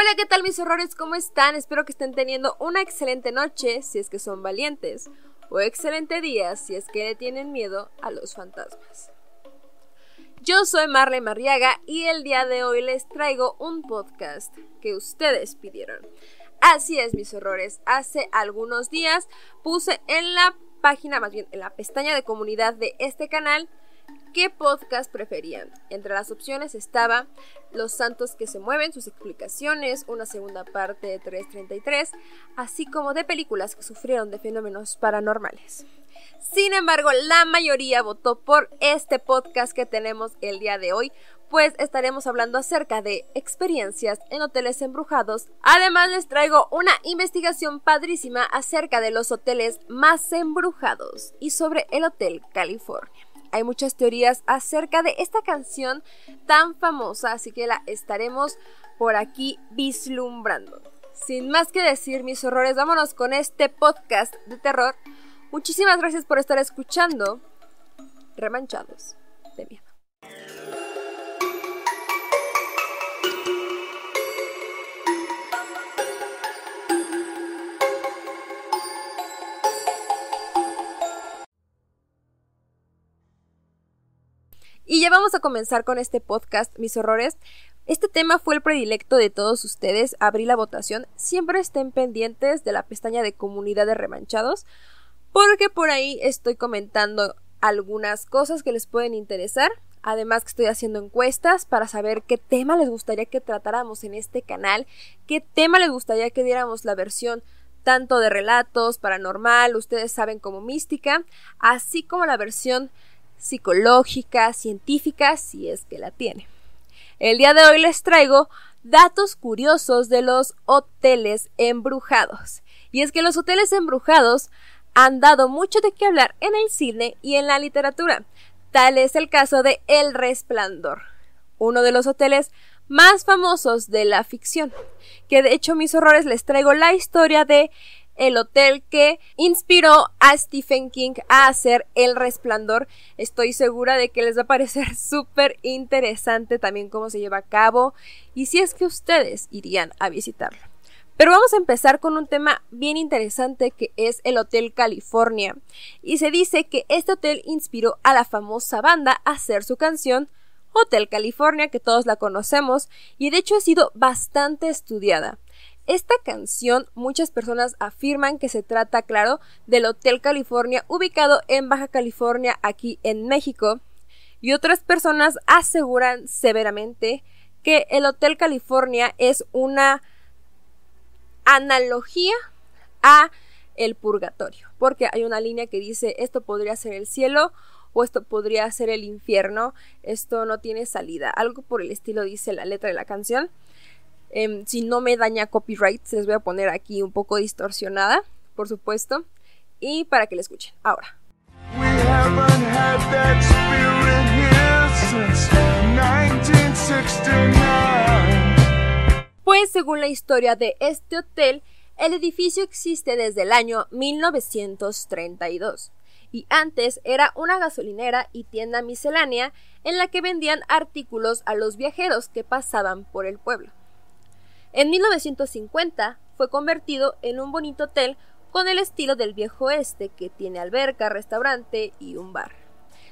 Hola, ¿qué tal mis horrores? ¿Cómo están? Espero que estén teniendo una excelente noche si es que son valientes, o excelente día si es que le tienen miedo a los fantasmas. Yo soy Marley Marriaga y el día de hoy les traigo un podcast que ustedes pidieron. Así es, mis horrores. Hace algunos días puse en la página, más bien en la pestaña de comunidad de este canal, ¿Qué podcast preferían? Entre las opciones estaba Los Santos que se mueven, sus explicaciones, una segunda parte de 333, así como de películas que sufrieron de fenómenos paranormales. Sin embargo, la mayoría votó por este podcast que tenemos el día de hoy, pues estaremos hablando acerca de experiencias en hoteles embrujados. Además les traigo una investigación padrísima acerca de los hoteles más embrujados y sobre el Hotel California hay muchas teorías acerca de esta canción tan famosa, así que la estaremos por aquí vislumbrando. Sin más que decir mis horrores, vámonos con este podcast de terror. Muchísimas gracias por estar escuchando Remanchados de Miedo. Y ya vamos a comenzar con este podcast, mis horrores. Este tema fue el predilecto de todos ustedes. Abrí la votación. Siempre estén pendientes de la pestaña de comunidad de remanchados. Porque por ahí estoy comentando algunas cosas que les pueden interesar. Además que estoy haciendo encuestas para saber qué tema les gustaría que tratáramos en este canal. Qué tema les gustaría que diéramos la versión tanto de relatos, paranormal, ustedes saben como mística, así como la versión psicológica, científica, si es que la tiene. El día de hoy les traigo datos curiosos de los hoteles embrujados. Y es que los hoteles embrujados han dado mucho de qué hablar en el cine y en la literatura. Tal es el caso de El Resplandor, uno de los hoteles más famosos de la ficción, que de hecho mis horrores les traigo la historia de el hotel que inspiró a Stephen King a hacer El Resplandor. Estoy segura de que les va a parecer súper interesante también cómo se lleva a cabo y si es que ustedes irían a visitarlo. Pero vamos a empezar con un tema bien interesante que es el Hotel California. Y se dice que este hotel inspiró a la famosa banda a hacer su canción Hotel California, que todos la conocemos, y de hecho ha sido bastante estudiada. Esta canción muchas personas afirman que se trata, claro, del Hotel California ubicado en Baja California aquí en México y otras personas aseguran severamente que el Hotel California es una analogía a el purgatorio, porque hay una línea que dice esto podría ser el cielo o esto podría ser el infierno, esto no tiene salida, algo por el estilo dice la letra de la canción. Em, si no me daña copyright, se les voy a poner aquí un poco distorsionada, por supuesto. Y para que la escuchen. Ahora. Pues según la historia de este hotel, el edificio existe desde el año 1932 y antes era una gasolinera y tienda miscelánea en la que vendían artículos a los viajeros que pasaban por el pueblo. En 1950 fue convertido en un bonito hotel con el estilo del viejo oeste que tiene alberca, restaurante y un bar.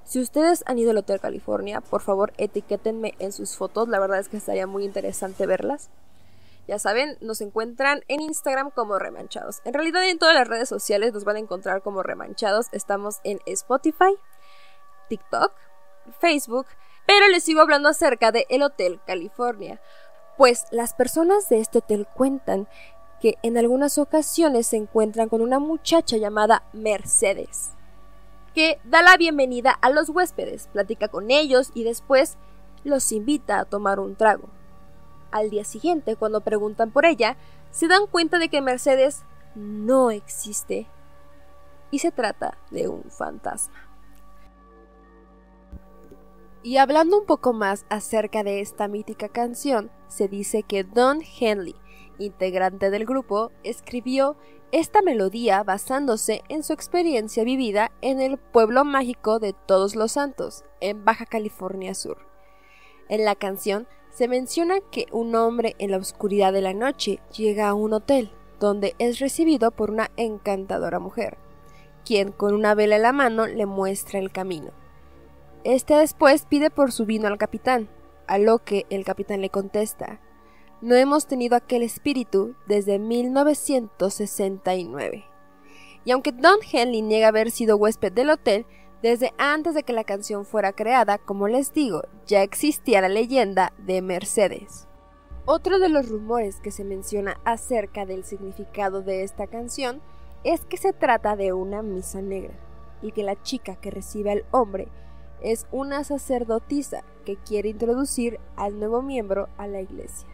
Si ustedes han ido al Hotel California, por favor etiquétenme en sus fotos, la verdad es que estaría muy interesante verlas. Ya saben, nos encuentran en Instagram como Remanchados. En realidad en todas las redes sociales nos van a encontrar como Remanchados. Estamos en Spotify, TikTok, Facebook, pero les sigo hablando acerca de el Hotel California, pues las personas de este hotel cuentan que en algunas ocasiones se encuentran con una muchacha llamada Mercedes, que da la bienvenida a los huéspedes, platica con ellos y después los invita a tomar un trago. Al día siguiente, cuando preguntan por ella, se dan cuenta de que Mercedes no existe y se trata de un fantasma. Y hablando un poco más acerca de esta mítica canción, se dice que Don Henley, integrante del grupo, escribió esta melodía basándose en su experiencia vivida en el pueblo mágico de Todos los Santos, en Baja California Sur. En la canción se menciona que un hombre en la oscuridad de la noche llega a un hotel, donde es recibido por una encantadora mujer, quien con una vela en la mano le muestra el camino. Este después pide por su vino al capitán, a lo que el capitán le contesta, no hemos tenido aquel espíritu desde 1969. Y aunque Don Henley niega haber sido huésped del hotel, desde antes de que la canción fuera creada, como les digo, ya existía la leyenda de Mercedes. Otro de los rumores que se menciona acerca del significado de esta canción es que se trata de una misa negra y que la chica que recibe al hombre es una sacerdotisa que quiere introducir al nuevo miembro a la iglesia.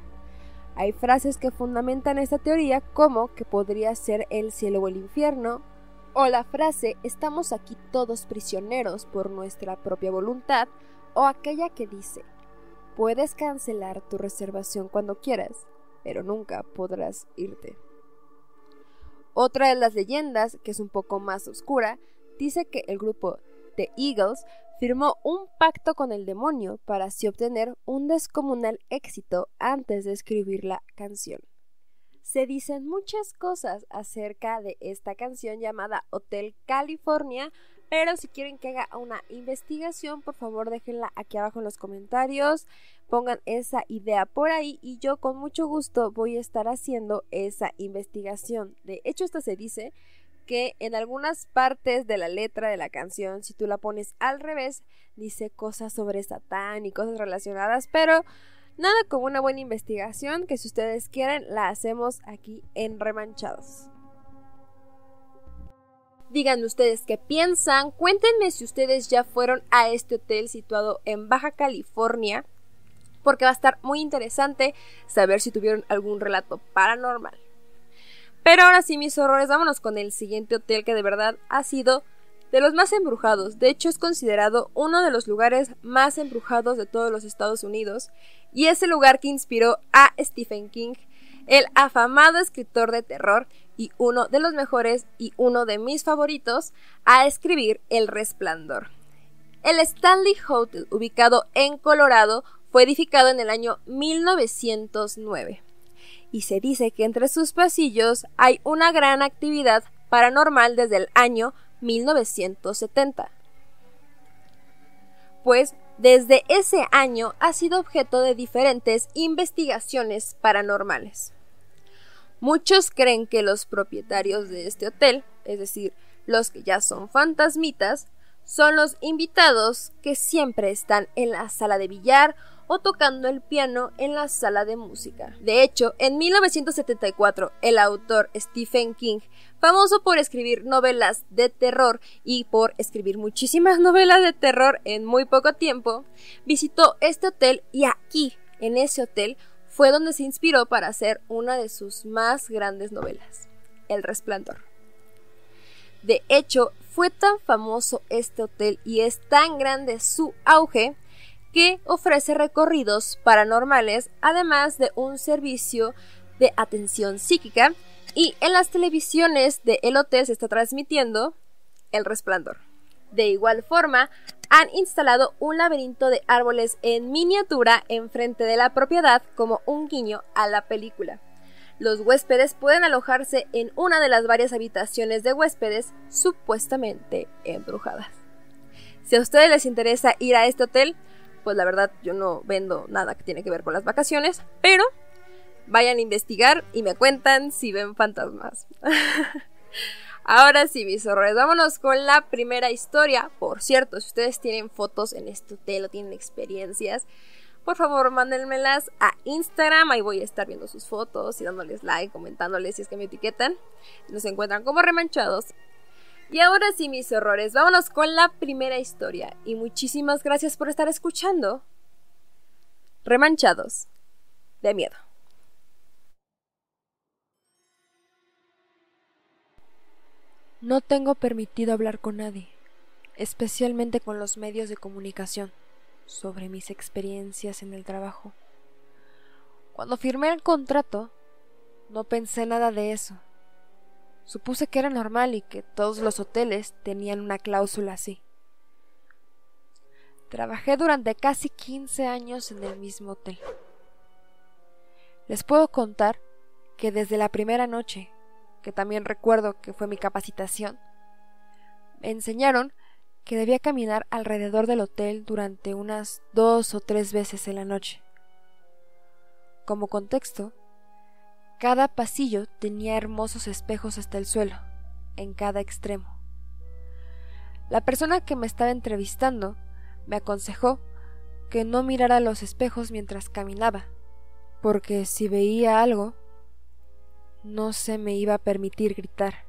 Hay frases que fundamentan esta teoría como que podría ser el cielo o el infierno, o la frase estamos aquí todos prisioneros por nuestra propia voluntad, o aquella que dice puedes cancelar tu reservación cuando quieras, pero nunca podrás irte. Otra de las leyendas, que es un poco más oscura, dice que el grupo The Eagles firmó un pacto con el demonio para así obtener un descomunal éxito antes de escribir la canción. Se dicen muchas cosas acerca de esta canción llamada Hotel California, pero si quieren que haga una investigación, por favor déjenla aquí abajo en los comentarios, pongan esa idea por ahí y yo con mucho gusto voy a estar haciendo esa investigación. De hecho, esto se dice que en algunas partes de la letra de la canción, si tú la pones al revés, dice cosas sobre Satán y cosas relacionadas, pero nada como una buena investigación que si ustedes quieren la hacemos aquí en Remanchados. Díganme ustedes qué piensan, cuéntenme si ustedes ya fueron a este hotel situado en Baja California, porque va a estar muy interesante saber si tuvieron algún relato paranormal. Pero ahora sí, mis horrores, vámonos con el siguiente hotel que de verdad ha sido de los más embrujados. De hecho, es considerado uno de los lugares más embrujados de todos los Estados Unidos. Y es el lugar que inspiró a Stephen King, el afamado escritor de terror y uno de los mejores y uno de mis favoritos, a escribir El Resplandor. El Stanley Hotel, ubicado en Colorado, fue edificado en el año 1909 y se dice que entre sus pasillos hay una gran actividad paranormal desde el año 1970. Pues desde ese año ha sido objeto de diferentes investigaciones paranormales. Muchos creen que los propietarios de este hotel, es decir, los que ya son fantasmitas, son los invitados que siempre están en la sala de billar o tocando el piano en la sala de música. De hecho, en 1974, el autor Stephen King, famoso por escribir novelas de terror y por escribir muchísimas novelas de terror en muy poco tiempo, visitó este hotel y aquí, en ese hotel, fue donde se inspiró para hacer una de sus más grandes novelas, El Resplandor. De hecho, fue tan famoso este hotel y es tan grande su auge que ofrece recorridos paranormales, además de un servicio de atención psíquica. Y en las televisiones de El Hotel se está transmitiendo El Resplandor. De igual forma, han instalado un laberinto de árboles en miniatura enfrente de la propiedad como un guiño a la película. Los huéspedes pueden alojarse en una de las varias habitaciones de huéspedes supuestamente embrujadas. Si a ustedes les interesa ir a este hotel, pues la verdad yo no vendo nada que tiene que ver con las vacaciones, pero vayan a investigar y me cuentan si ven fantasmas. Ahora sí, mis horrores, vámonos con la primera historia. Por cierto, si ustedes tienen fotos en este hotel o tienen experiencias, por favor mándenmelas a Instagram. Ahí voy a estar viendo sus fotos y dándoles like, comentándoles si es que me etiquetan. Nos encuentran como remanchados y ahora sí, mis horrores, vámonos con la primera historia. Y muchísimas gracias por estar escuchando. Remanchados de miedo. No tengo permitido hablar con nadie, especialmente con los medios de comunicación, sobre mis experiencias en el trabajo. Cuando firmé el contrato, no pensé nada de eso Supuse que era normal y que todos los hoteles tenían una cláusula así. Trabajé durante casi 15 años en el mismo hotel, Les puedo contar que desde la primera noche, que también recuerdo que fue mi capacitación, me enseñaron que debía caminar alrededor del hotel durante unas dos o tres veces en la noche. Como contexto, cada pasillo tenía hermosos espejos hasta el suelo, en cada extremo. La persona que me estaba entrevistando me aconsejó que no mirara los espejos mientras caminaba, porque si veía algo, no se me iba a permitir gritar.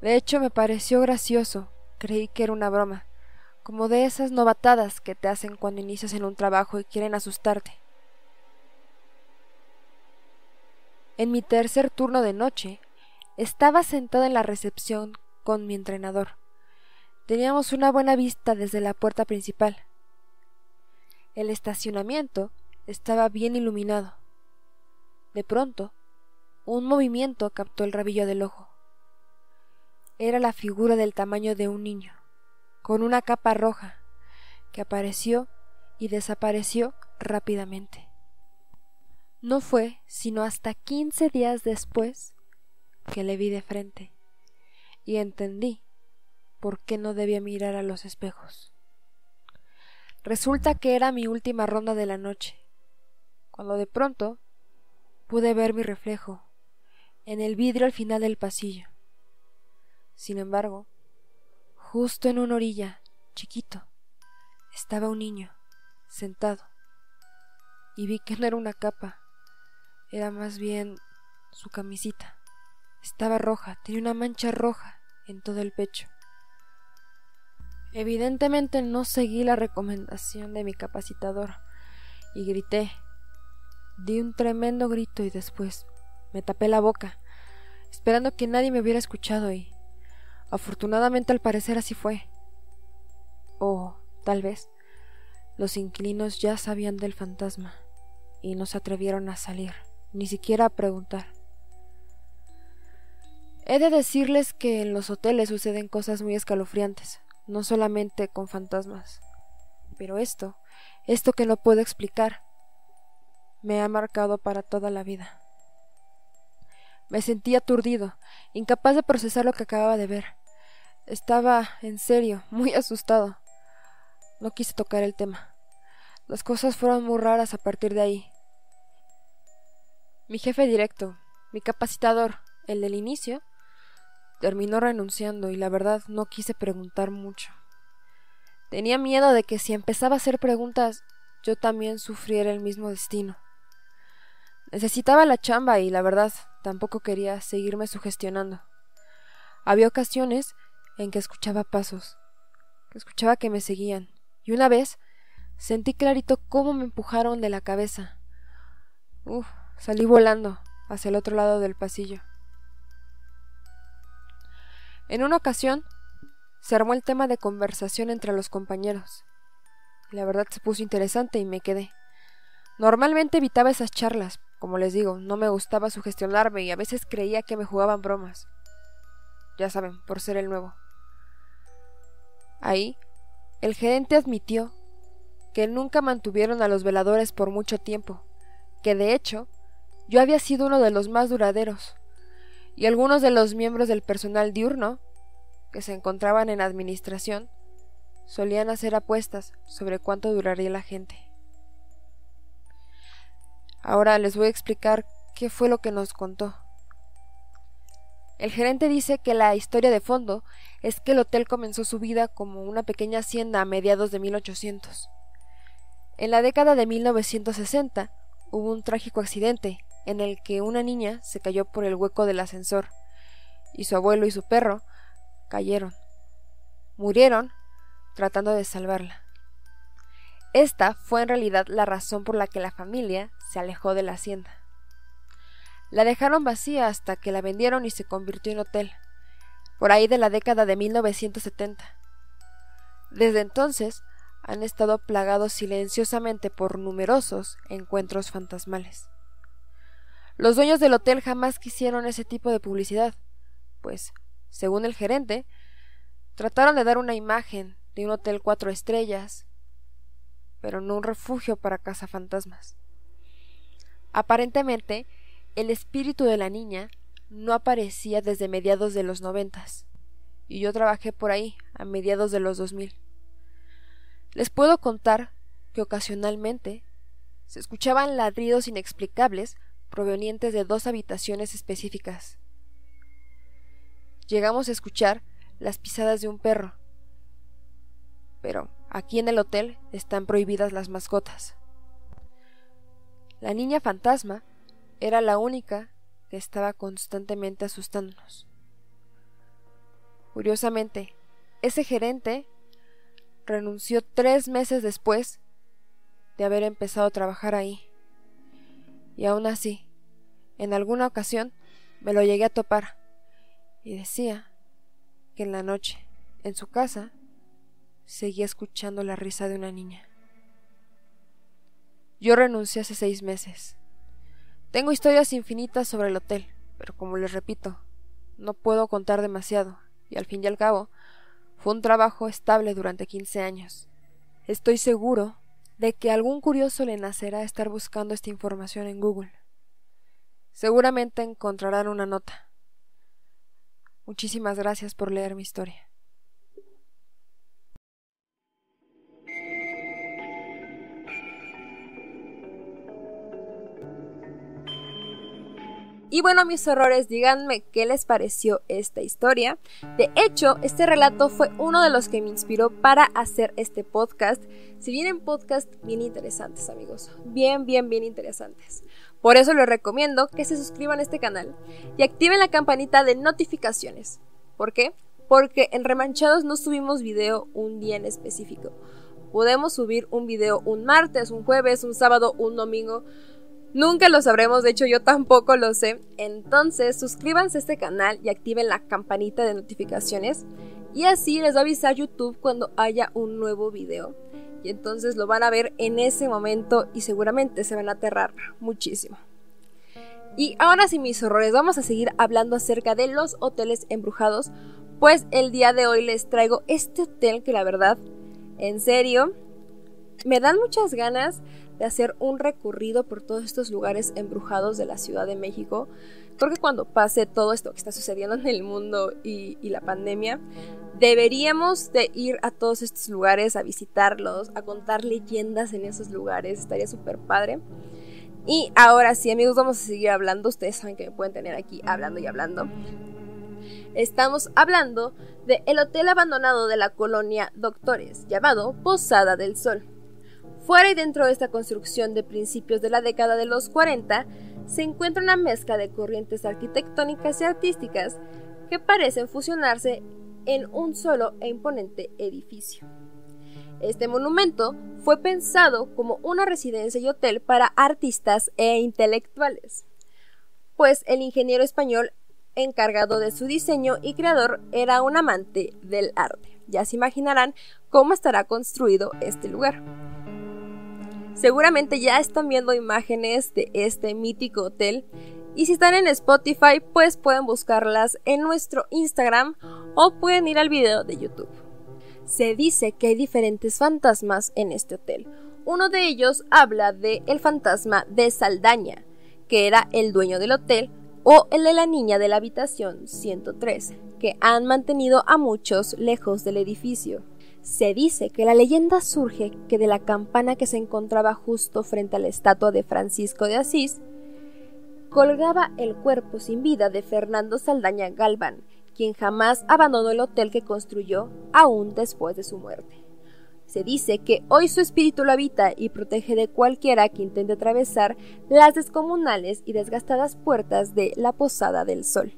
De hecho, me pareció gracioso, creí que era una broma, como de esas novatadas que te hacen cuando inicias en un trabajo y quieren asustarte. En mi tercer turno de noche, estaba sentada en la recepción con mi entrenador. Teníamos una buena vista desde la puerta principal. El estacionamiento estaba bien iluminado. De pronto, un movimiento captó el rabillo del ojo. Era la figura del tamaño de un niño, con una capa roja, que apareció y desapareció rápidamente. No fue sino hasta quince días después que le vi de frente y entendí por qué no debía mirar a los espejos. Resulta que era mi última ronda de la noche, cuando de pronto pude ver mi reflejo en el vidrio al final del pasillo. Sin embargo, justo en una orilla, chiquito, estaba un niño, sentado, y vi que no era una capa, era más bien su camisita. Estaba roja, tenía una mancha roja en todo el pecho. Evidentemente no seguí la recomendación de mi capacitador y grité. Di un tremendo grito y después me tapé la boca, esperando que nadie me hubiera escuchado y afortunadamente al parecer así fue. O tal vez los inquilinos ya sabían del fantasma y no se atrevieron a salir ni siquiera a preguntar. He de decirles que en los hoteles suceden cosas muy escalofriantes, no solamente con fantasmas. Pero esto, esto que no puedo explicar, me ha marcado para toda la vida. Me sentí aturdido, incapaz de procesar lo que acababa de ver. Estaba, en serio, muy asustado. No quise tocar el tema. Las cosas fueron muy raras a partir de ahí. Mi jefe directo, mi capacitador, el del inicio, terminó renunciando y la verdad no quise preguntar mucho. Tenía miedo de que si empezaba a hacer preguntas yo también sufriera el mismo destino. Necesitaba la chamba y la verdad tampoco quería seguirme sugestionando. Había ocasiones en que escuchaba pasos, que escuchaba que me seguían, y una vez sentí clarito cómo me empujaron de la cabeza. Uf, Salí volando hacia el otro lado del pasillo. En una ocasión, se armó el tema de conversación entre los compañeros. La verdad se puso interesante y me quedé. Normalmente evitaba esas charlas, como les digo, no me gustaba sugestionarme y a veces creía que me jugaban bromas. Ya saben, por ser el nuevo. Ahí, el gerente admitió que nunca mantuvieron a los veladores por mucho tiempo, que de hecho yo había sido uno de los más duraderos, y algunos de los miembros del personal diurno, que se encontraban en administración, solían hacer apuestas sobre cuánto duraría la gente. Ahora les voy a explicar qué fue lo que nos contó. El gerente dice que la historia de fondo es que el hotel comenzó su vida como una pequeña hacienda a mediados de 1800. En la década de 1960 hubo un trágico accidente en el que una niña se cayó por el hueco del ascensor, y su abuelo y su perro cayeron. Murieron tratando de salvarla. Esta fue en realidad la razón por la que la familia se alejó de la hacienda. La dejaron vacía hasta que la vendieron y se convirtió en hotel, por ahí de la década de 1970. Desde entonces han estado plagados silenciosamente por numerosos encuentros fantasmales. Los dueños del hotel jamás quisieron ese tipo de publicidad, pues, según el gerente, trataron de dar una imagen de un hotel cuatro estrellas, pero no un refugio para cazafantasmas. Aparentemente, el espíritu de la niña no aparecía desde mediados de los noventas, y yo trabajé por ahí a mediados de los dos mil. Les puedo contar que ocasionalmente se escuchaban ladridos inexplicables provenientes de dos habitaciones específicas. Llegamos a escuchar las pisadas de un perro, pero aquí en el hotel están prohibidas las mascotas. La niña fantasma era la única que estaba constantemente asustándonos. Curiosamente, ese gerente renunció tres meses después de haber empezado a trabajar ahí. Y aún así, en alguna ocasión me lo llegué a topar y decía que en la noche, en su casa, seguía escuchando la risa de una niña. Yo renuncié hace seis meses. Tengo historias infinitas sobre el hotel, pero como les repito, no puedo contar demasiado, y al fin y al cabo, fue un trabajo estable durante quince años. Estoy seguro de que algún curioso le nacerá estar buscando esta información en Google. Seguramente encontrarán una nota. Muchísimas gracias por leer mi historia. Y bueno, mis horrores, díganme qué les pareció esta historia. De hecho, este relato fue uno de los que me inspiró para hacer este podcast. Si vienen podcasts bien interesantes, amigos. Bien, bien, bien interesantes. Por eso les recomiendo que se suscriban a este canal y activen la campanita de notificaciones. ¿Por qué? Porque en Remanchados no subimos video un día en específico. Podemos subir un video un martes, un jueves, un sábado, un domingo Nunca lo sabremos, de hecho yo tampoco lo sé. Entonces suscríbanse a este canal y activen la campanita de notificaciones y así les va a avisar YouTube cuando haya un nuevo video. Y entonces lo van a ver en ese momento y seguramente se van a aterrar muchísimo. Y ahora sí mis horrores, vamos a seguir hablando acerca de los hoteles embrujados, pues el día de hoy les traigo este hotel que la verdad, en serio, me dan muchas ganas de hacer un recorrido por todos estos lugares embrujados de la Ciudad de México. Creo que cuando pase todo esto que está sucediendo en el mundo y, la pandemia, deberíamos de ir a todos estos lugares, a visitarlos, a contar leyendas en esos lugares. Estaría súper padre. Y ahora sí, amigos, vamos a seguir hablando. Ustedes saben que me pueden tener aquí hablando y hablando. Estamos hablando de el hotel abandonado de la colonia Doctores, llamado Posada del Sol. Fuera y dentro de esta construcción de principios de la década de los 40 se encuentra una mezcla de corrientes arquitectónicas y artísticas que parecen fusionarse en un solo e imponente edificio. Este monumento fue pensado como una residencia y hotel para artistas e intelectuales, pues el ingeniero español encargado de su diseño y creador era un amante del arte. Ya se imaginarán cómo estará construido este lugar. Seguramente ya están viendo imágenes de este mítico hotel y si están en Spotify pues pueden buscarlas en nuestro Instagram o pueden ir al video de YouTube. Se dice que hay diferentes fantasmas en este hotel. Uno de ellos habla de el fantasma de Saldaña, que era el dueño del hotel, o el de la niña de la habitación 103, que han mantenido a muchos lejos del edificio. Se dice que la leyenda surge que de la campana que se encontraba justo frente a la estatua de Francisco de Asís, colgaba el cuerpo sin vida de Fernando Saldaña Galván, quien jamás abandonó el hotel que construyó aún después de su muerte. Se dice que hoy su espíritu lo habita y protege de cualquiera que intente atravesar las descomunales y desgastadas puertas de la Posada del Sol.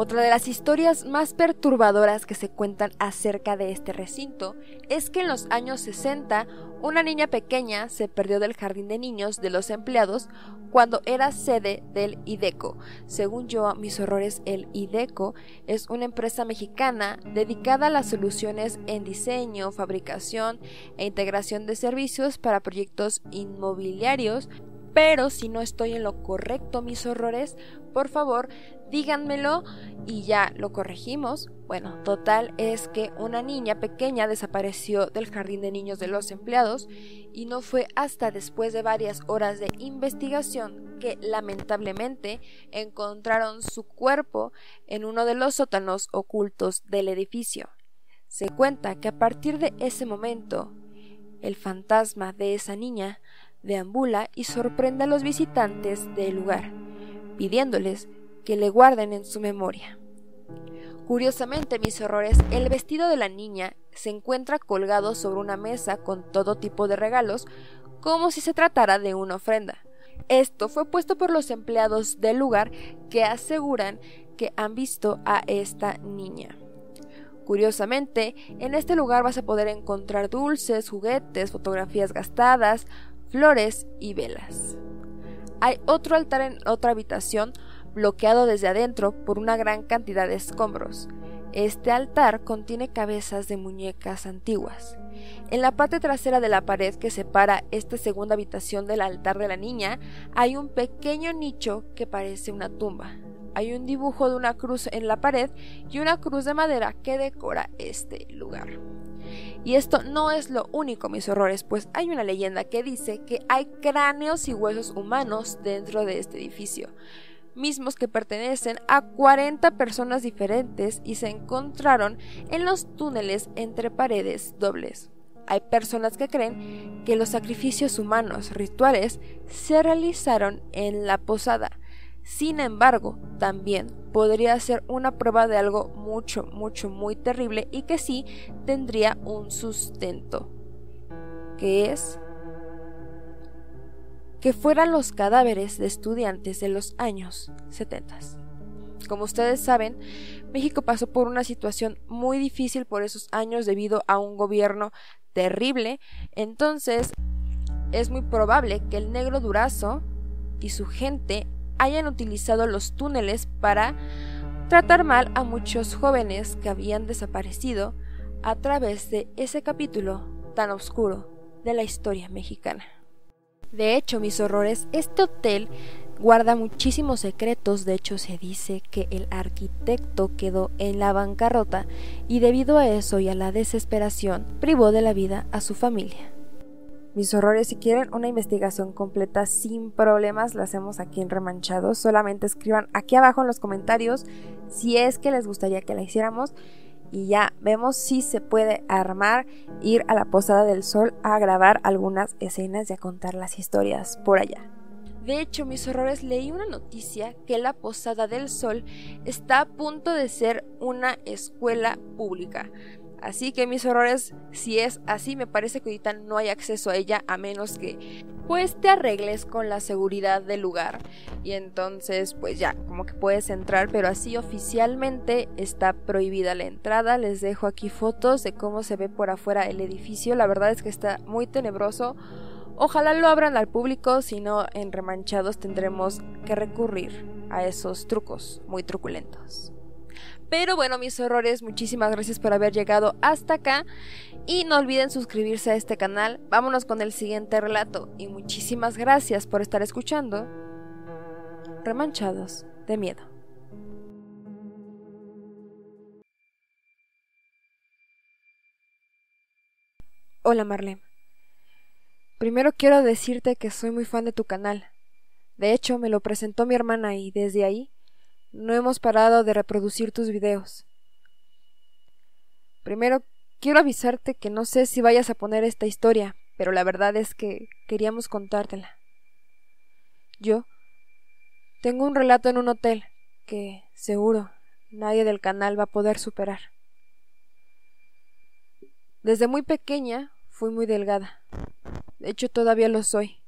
Otra de las historias más perturbadoras que se cuentan acerca de este recinto es que en los años 60 una niña pequeña se perdió del jardín de niños de los empleados cuando era sede del IDECO. Según yo, mis horrores, el IDECO es una empresa mexicana dedicada a las soluciones en diseño, fabricación e integración de servicios para proyectos inmobiliarios pero si no estoy en lo correcto, mis horrores, por favor, díganmelo y ya lo corregimos. Bueno, total es que una niña pequeña desapareció del jardín de niños de los empleados y no fue hasta después de varias horas de investigación que lamentablemente encontraron su cuerpo en uno de los sótanos ocultos del edificio. Se cuenta que a partir de ese momento, el fantasma de esa niña deambula y sorprende a los visitantes del lugar, pidiéndoles que le guarden en su memoria. Curiosamente, mis horrores, el vestido de la niña se encuentra colgado sobre una mesa con todo tipo de regalos, como si se tratara de una ofrenda. Esto fue puesto por los empleados del lugar que aseguran que han visto a esta niña. Curiosamente, en este lugar vas a poder encontrar dulces, juguetes, fotografías gastadas, flores y velas. Hay otro altar en otra habitación bloqueado desde adentro por una gran cantidad de escombros. Este altar contiene cabezas de muñecas antiguas. En la parte trasera de la pared que separa esta segunda habitación del altar de la niña hay un pequeño nicho que parece una tumba. Hay un dibujo de una cruz en la pared y una cruz de madera que decora este lugar. Y esto no es lo único, mis horrores, pues hay una leyenda que dice que hay cráneos y huesos humanos dentro de este edificio, mismos que pertenecen a 40 personas diferentes y se encontraron en los túneles entre paredes dobles. Hay personas que creen que los sacrificios humanos rituales se realizaron en la posada, sin embargo, también podría ser una prueba de algo mucho, mucho, muy terrible y que sí tendría un sustento, que es que fueran los cadáveres de estudiantes de los años 70. Como ustedes saben, México pasó por una situación muy difícil por esos años debido a un gobierno terrible, entonces es muy probable que el negro Durazo y su gente hayan utilizado los túneles para tratar mal a muchos jóvenes que habían desaparecido a través de ese capítulo tan oscuro de la historia mexicana. De hecho, mis horrores, este hotel guarda muchísimos secretos, de hecho se dice que el arquitecto quedó en la bancarrota y debido a eso y a la desesperación privó de la vida a su familia mis horrores. Si quieren una investigación completa sin problemas, la hacemos aquí en Remanchados. Solamente escriban aquí abajo en los comentarios si es que les gustaría que la hiciéramos. Y ya vemos si se puede armar, ir a la Posada del Sol a grabar algunas escenas y a contar las historias por allá. De hecho, mis horrores, leí una noticia que la Posada del Sol está a punto de ser una escuela pública. Así que mis horrores, si es así, me parece que ahorita no hay acceso a ella a menos que pues te arregles con la seguridad del lugar. Y entonces pues ya, como que puedes entrar, pero así oficialmente está prohibida la entrada. Les dejo aquí fotos de cómo se ve por afuera el edificio. La verdad es que está muy tenebroso. Ojalá lo abran al público, si no en remanchados tendremos que recurrir a esos trucos muy truculentos. Pero bueno, mis horrores, muchísimas gracias por haber llegado hasta acá. Y no olviden suscribirse a este canal. Vámonos con el siguiente relato. Y muchísimas gracias por estar escuchando. Remanchados de miedo. Hola Marlene. Primero quiero decirte que soy muy fan de tu canal. De hecho, me lo presentó mi hermana y desde ahí no hemos parado de reproducir tus videos. Primero, quiero avisarte que no sé si vayas a poner esta historia, pero la verdad es que queríamos contártela. Yo tengo un relato en un hotel que, seguro, nadie del canal va a poder superar. Desde muy pequeña fui muy delgada. De hecho, todavía lo soy.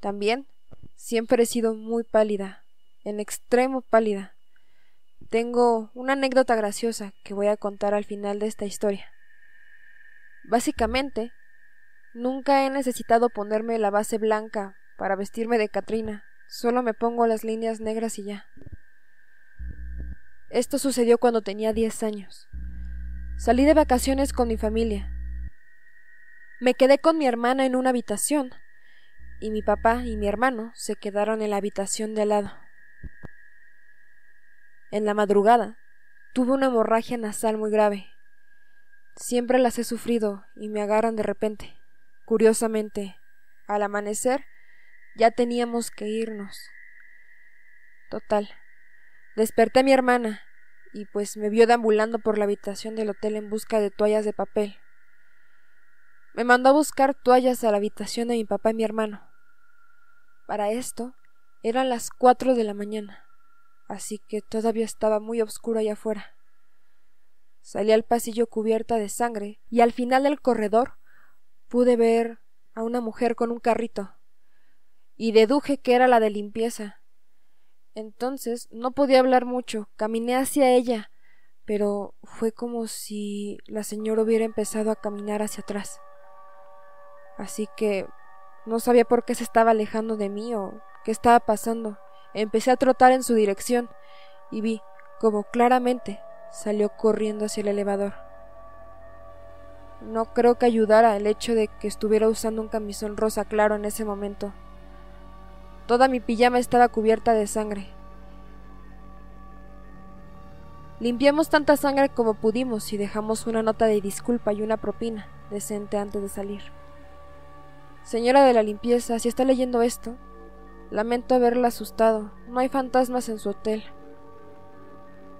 También siempre he sido muy pálida, en extremo pálida. Tengo una anécdota graciosa que voy a contar al final de esta historia. Básicamente, nunca he necesitado ponerme la base blanca para vestirme de Katrina, solo me pongo las líneas negras y ya. Esto sucedió cuando tenía diez años. Salí de vacaciones con mi familia. Me quedé con mi hermana en una habitación y mi papá y mi hermano se quedaron en la habitación de al lado. En la madrugada tuve una hemorragia nasal muy grave. Siempre las he sufrido y me agarran de repente. Curiosamente, al amanecer ya teníamos que irnos. Total. Desperté a mi hermana y pues me vio deambulando por la habitación del hotel en busca de toallas de papel. Me mandó a buscar toallas a la habitación de mi papá y mi hermano. Para esto eran las cuatro de la mañana, así que todavía estaba muy oscuro allá afuera. Salí al pasillo cubierta de sangre y al final del corredor pude ver a una mujer con un carrito y deduje que era la de limpieza. Entonces no podía hablar mucho, caminé hacia ella, pero fue como si la señora hubiera empezado a caminar hacia atrás así que no sabía por qué se estaba alejando de mí o qué estaba pasando. Empecé a trotar en su dirección y vi como claramente salió corriendo hacia el elevador. No creo que ayudara el hecho de que estuviera usando un camisón rosa claro en ese momento. Toda mi pijama estaba cubierta de sangre. Limpiamos tanta sangre como pudimos y dejamos una nota de disculpa y una propina decente antes de salir. Señora de la limpieza, si está leyendo esto, lamento haberla asustado. No hay fantasmas en su hotel.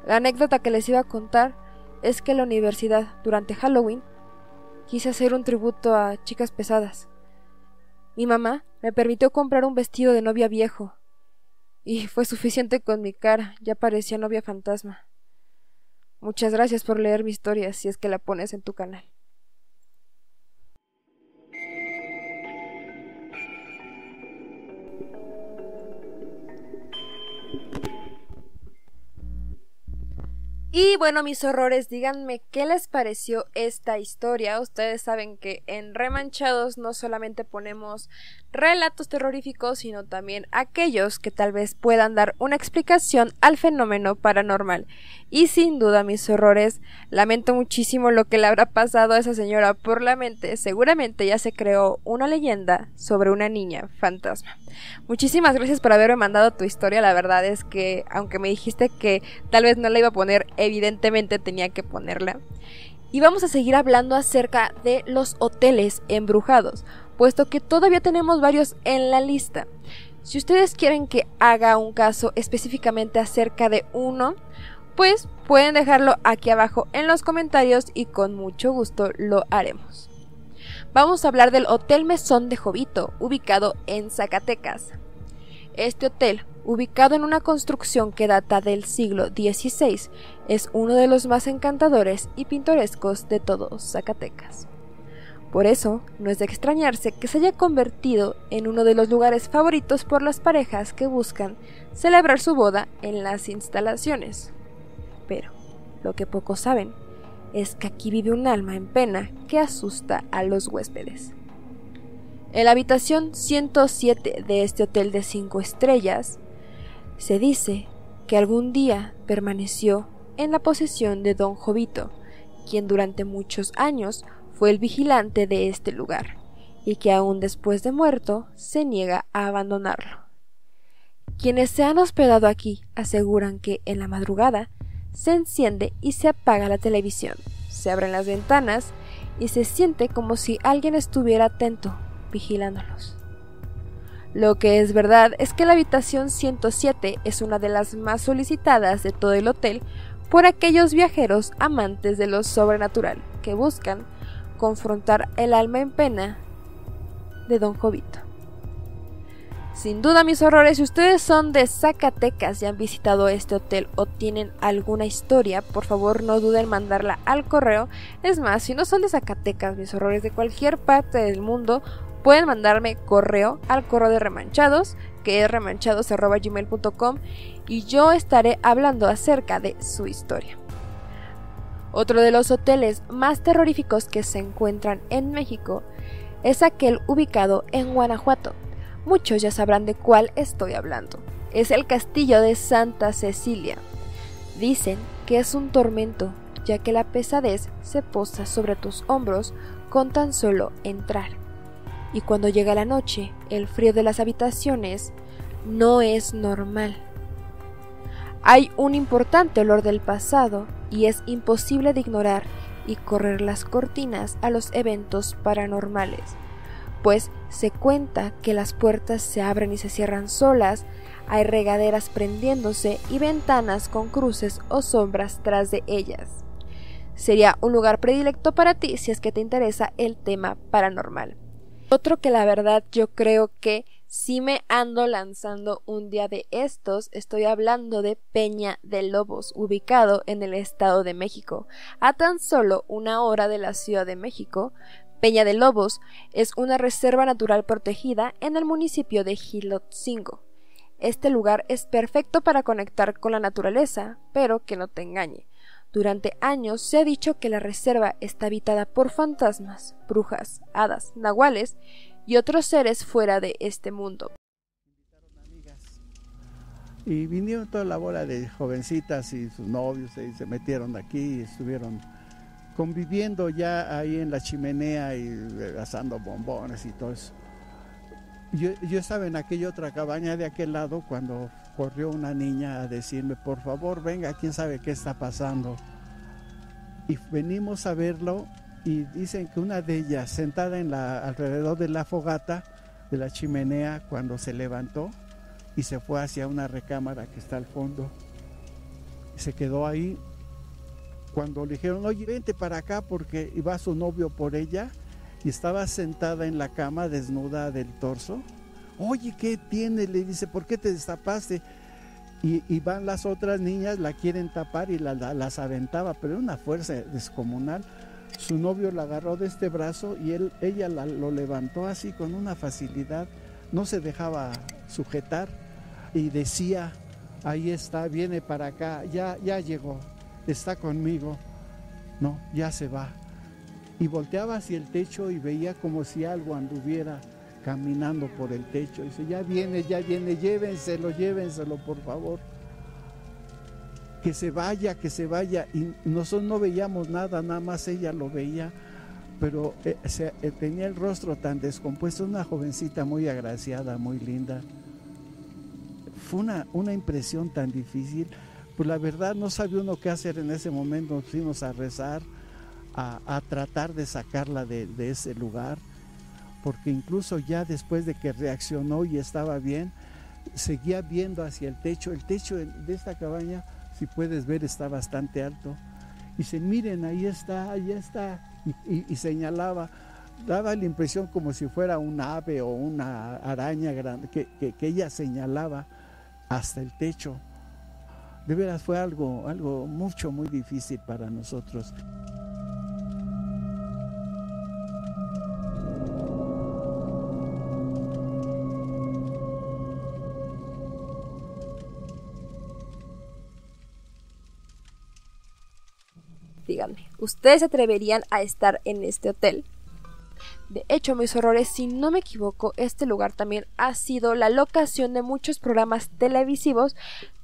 La anécdota que les iba a contar es que en la universidad, durante Halloween, quise hacer un tributo a chicas pesadas. Mi mamá me permitió comprar un vestido de novia viejo, y fue suficiente con mi cara, ya parecía novia fantasma. Muchas gracias por leer mi historia si es que la pones en tu canal. Y bueno, mis horrores, díganme qué les pareció esta historia. Ustedes saben que en Remanchados no solamente ponemos relatos terroríficos, sino también aquellos que tal vez puedan dar una explicación al fenómeno paranormal. Y sin duda, mis horrores, lamento muchísimo lo que le habrá pasado a esa señora por la mente. Seguramente ya se creó una leyenda sobre una niña fantasma. Muchísimas gracias por haberme mandado tu historia. La verdad es que, aunque me dijiste que tal vez no la iba a poner, evidentemente tenía que ponerla. Y vamos a seguir hablando acerca de los hoteles embrujados puesto que todavía tenemos varios en la lista. Si ustedes quieren que haga un caso específicamente acerca de uno, pues pueden dejarlo aquí abajo en los comentarios y con mucho gusto lo haremos. Vamos a hablar del Hotel Mesón de Jovito, ubicado en Zacatecas. Este hotel, ubicado en una construcción que data del siglo XVI, es uno de los más encantadores y pintorescos de todos Zacatecas. Por eso, no es de extrañarse que se haya convertido en uno de los lugares favoritos por las parejas que buscan celebrar su boda en las instalaciones. Pero, lo que pocos saben es que aquí vive un alma en pena que asusta a los huéspedes. En la habitación 107 de este hotel de 5 estrellas, se dice que algún día permaneció en la posesión de don Jovito, quien durante muchos años fue el vigilante de este lugar, y que aún después de muerto se niega a abandonarlo. Quienes se han hospedado aquí aseguran que en la madrugada se enciende y se apaga la televisión, se abren las ventanas y se siente como si alguien estuviera atento, vigilándolos. Lo que es verdad es que la habitación 107 es una de las más solicitadas de todo el hotel por aquellos viajeros amantes de lo sobrenatural que buscan confrontar el alma en pena de Don Jovito. Sin duda, mis horrores, si ustedes son de Zacatecas y han visitado este hotel o tienen alguna historia, por favor no duden en mandarla al correo. Es más, si no son de Zacatecas, mis horrores de cualquier parte del mundo, pueden mandarme correo al correo de remanchados, que es remanchados.gmail.com, y yo estaré hablando acerca de su historia. Otro de los hoteles más terroríficos que se encuentran en México es aquel ubicado en Guanajuato. Muchos ya sabrán de cuál estoy hablando. Es el castillo de Santa Cecilia. Dicen que es un tormento, ya que la pesadez se posa sobre tus hombros con tan solo entrar. y cuando llega la noche, el frío de las habitaciones no es normal. Hay un importante olor del pasado y es imposible de ignorar y correr las cortinas a los eventos paranormales, pues se cuenta que las puertas se abren y se cierran solas, hay regaderas prendiéndose y ventanas con cruces o sombras tras de ellas. Sería un lugar predilecto para ti si es que te interesa el tema paranormal. Otro que la verdad yo creo que si me ando lanzando un día de estos, estoy hablando de Peña de Lobos, ubicado en el Estado de México, a tan solo una hora de la Ciudad de México. Peña de Lobos es una reserva natural protegida en el municipio de Gilotzingo. Este lugar es perfecto para conectar con la naturaleza, pero que no te engañe. Durante años se ha dicho que la reserva está habitada por fantasmas, brujas, hadas, nahuales y otros seres fuera de este mundo. Y vinieron toda la bola de jovencitas y sus novios y se metieron aquí y estuvieron conviviendo ya ahí en la chimenea y eh, asando bombones y todo eso. Yo, yo, estaba en aquella otra cabaña de aquel lado cuando corrió una niña a decirme, por favor, venga, quién sabe qué está pasando. Y venimos a verlo y dicen que una de ellas, sentada en la, alrededor de la fogata de la chimenea, cuando se levantó y se fue hacia una recámara que está al fondo, se quedó ahí. Cuando le dijeron, oye, vente para acá porque iba su novio por ella y estaba sentada en la cama desnuda del torso. Oye, ¿qué tiene? Le dice, ¿por qué te destapaste? Y, van las otras niñas, la quieren tapar y las aventaba, pero una fuerza descomunal su novio la agarró de este brazo y él, ella lo levantó así con una facilidad, no se dejaba sujetar y decía, ahí está, viene para acá, ya, ya llegó, está conmigo, no, ya se va. Y volteaba hacia el techo y veía como si algo anduviera caminando por el techo. Y dice, ya viene, ya viene, llévenselo, llévenselo, por favor que se vaya, que se vaya. Y nosotros no veíamos nada, nada más ella lo veía, pero eh, eh, tenía el rostro tan descompuesto, una jovencita muy agraciada, muy linda. Fue una, una impresión tan difícil, pues la verdad no sabía uno qué hacer en ese momento, nos fuimos a rezar, a, tratar de sacarla de, de ese lugar, porque incluso ya después de que reaccionó y estaba bien, seguía viendo hacia el techo, el techo de esta cabaña si puedes ver está bastante alto. Y se miren, ahí está, ahí está. Y, señalaba, daba la impresión como si fuera un ave o una araña grande, que, que ella señalaba hasta el techo. De veras fue algo, algo mucho, muy difícil para nosotros. ¿Ustedes se atreverían a estar en este hotel? De hecho, mis horrores, si no me equivoco, este lugar también ha sido la locación de muchos programas televisivos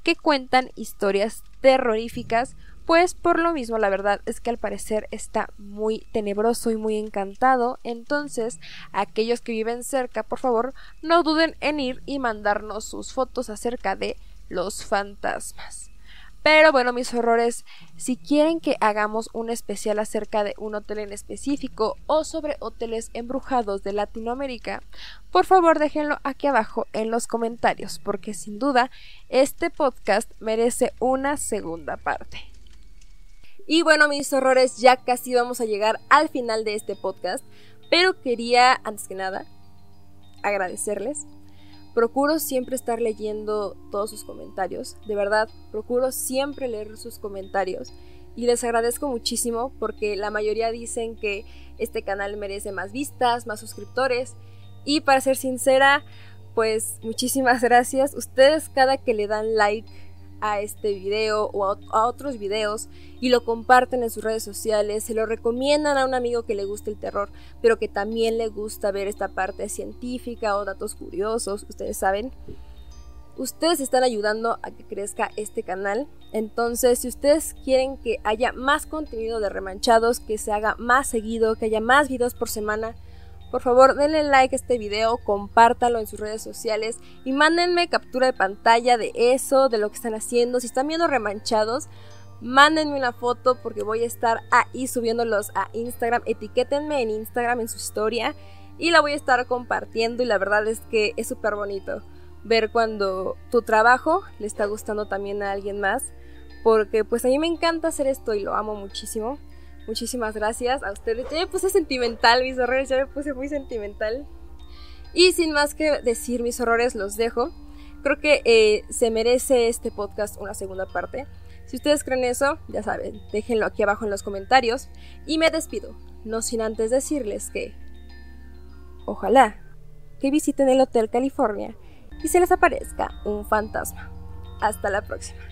que cuentan historias terroríficas, pues por lo mismo la verdad es que al parecer está muy tenebroso y muy encantado, entonces aquellos que viven cerca, por favor, no duden en ir y mandarnos sus fotos acerca de los fantasmas. Pero bueno, mis horrores, si quieren que hagamos un especial acerca de un hotel en específico o sobre hoteles embrujados de Latinoamérica, por favor déjenlo aquí abajo en los comentarios, porque sin duda este podcast merece una segunda parte. Y bueno, mis horrores, ya casi vamos a llegar al final de este podcast, pero quería, antes que nada, agradecerles Procuro siempre estar leyendo todos sus comentarios, de verdad, procuro siempre leer sus comentarios. Y les agradezco muchísimo porque la mayoría dicen que este canal merece más vistas, más suscriptores. Y para ser sincera, pues muchísimas gracias. Ustedes cada que le dan like a este video o a, otros videos y lo comparten en sus redes sociales, se lo recomiendan a un amigo que le guste el terror, pero que también le gusta ver esta parte científica o datos curiosos, ustedes saben. Ustedes están ayudando a que crezca este canal. Entonces, si ustedes quieren que haya más contenido de remanchados, que se haga más seguido, que haya más videos por semana, Por favor, denle like a este video, compártanlo en sus redes sociales y mándenme captura de pantalla de eso, de lo que están haciendo. Si están viendo remanchados, mándenme una foto porque voy a estar ahí subiéndolos a Instagram. Etiquétenme en Instagram en su historia y la voy a estar compartiendo y la verdad es que es súper bonito ver cuando tu trabajo le está gustando también a alguien más porque pues a mí me encanta hacer esto y lo amo muchísimo. Muchísimas gracias a ustedes. Ya me puse sentimental, mis horrores, ya me puse muy sentimental. Y sin más que decir mis horrores, los dejo. Creo que eh, se merece este podcast una segunda parte. Si ustedes creen eso, ya saben, déjenlo aquí abajo en los comentarios. Y me despido, no sin antes decirles que... Ojalá que visiten el Hotel California y se les aparezca un fantasma. Hasta la próxima.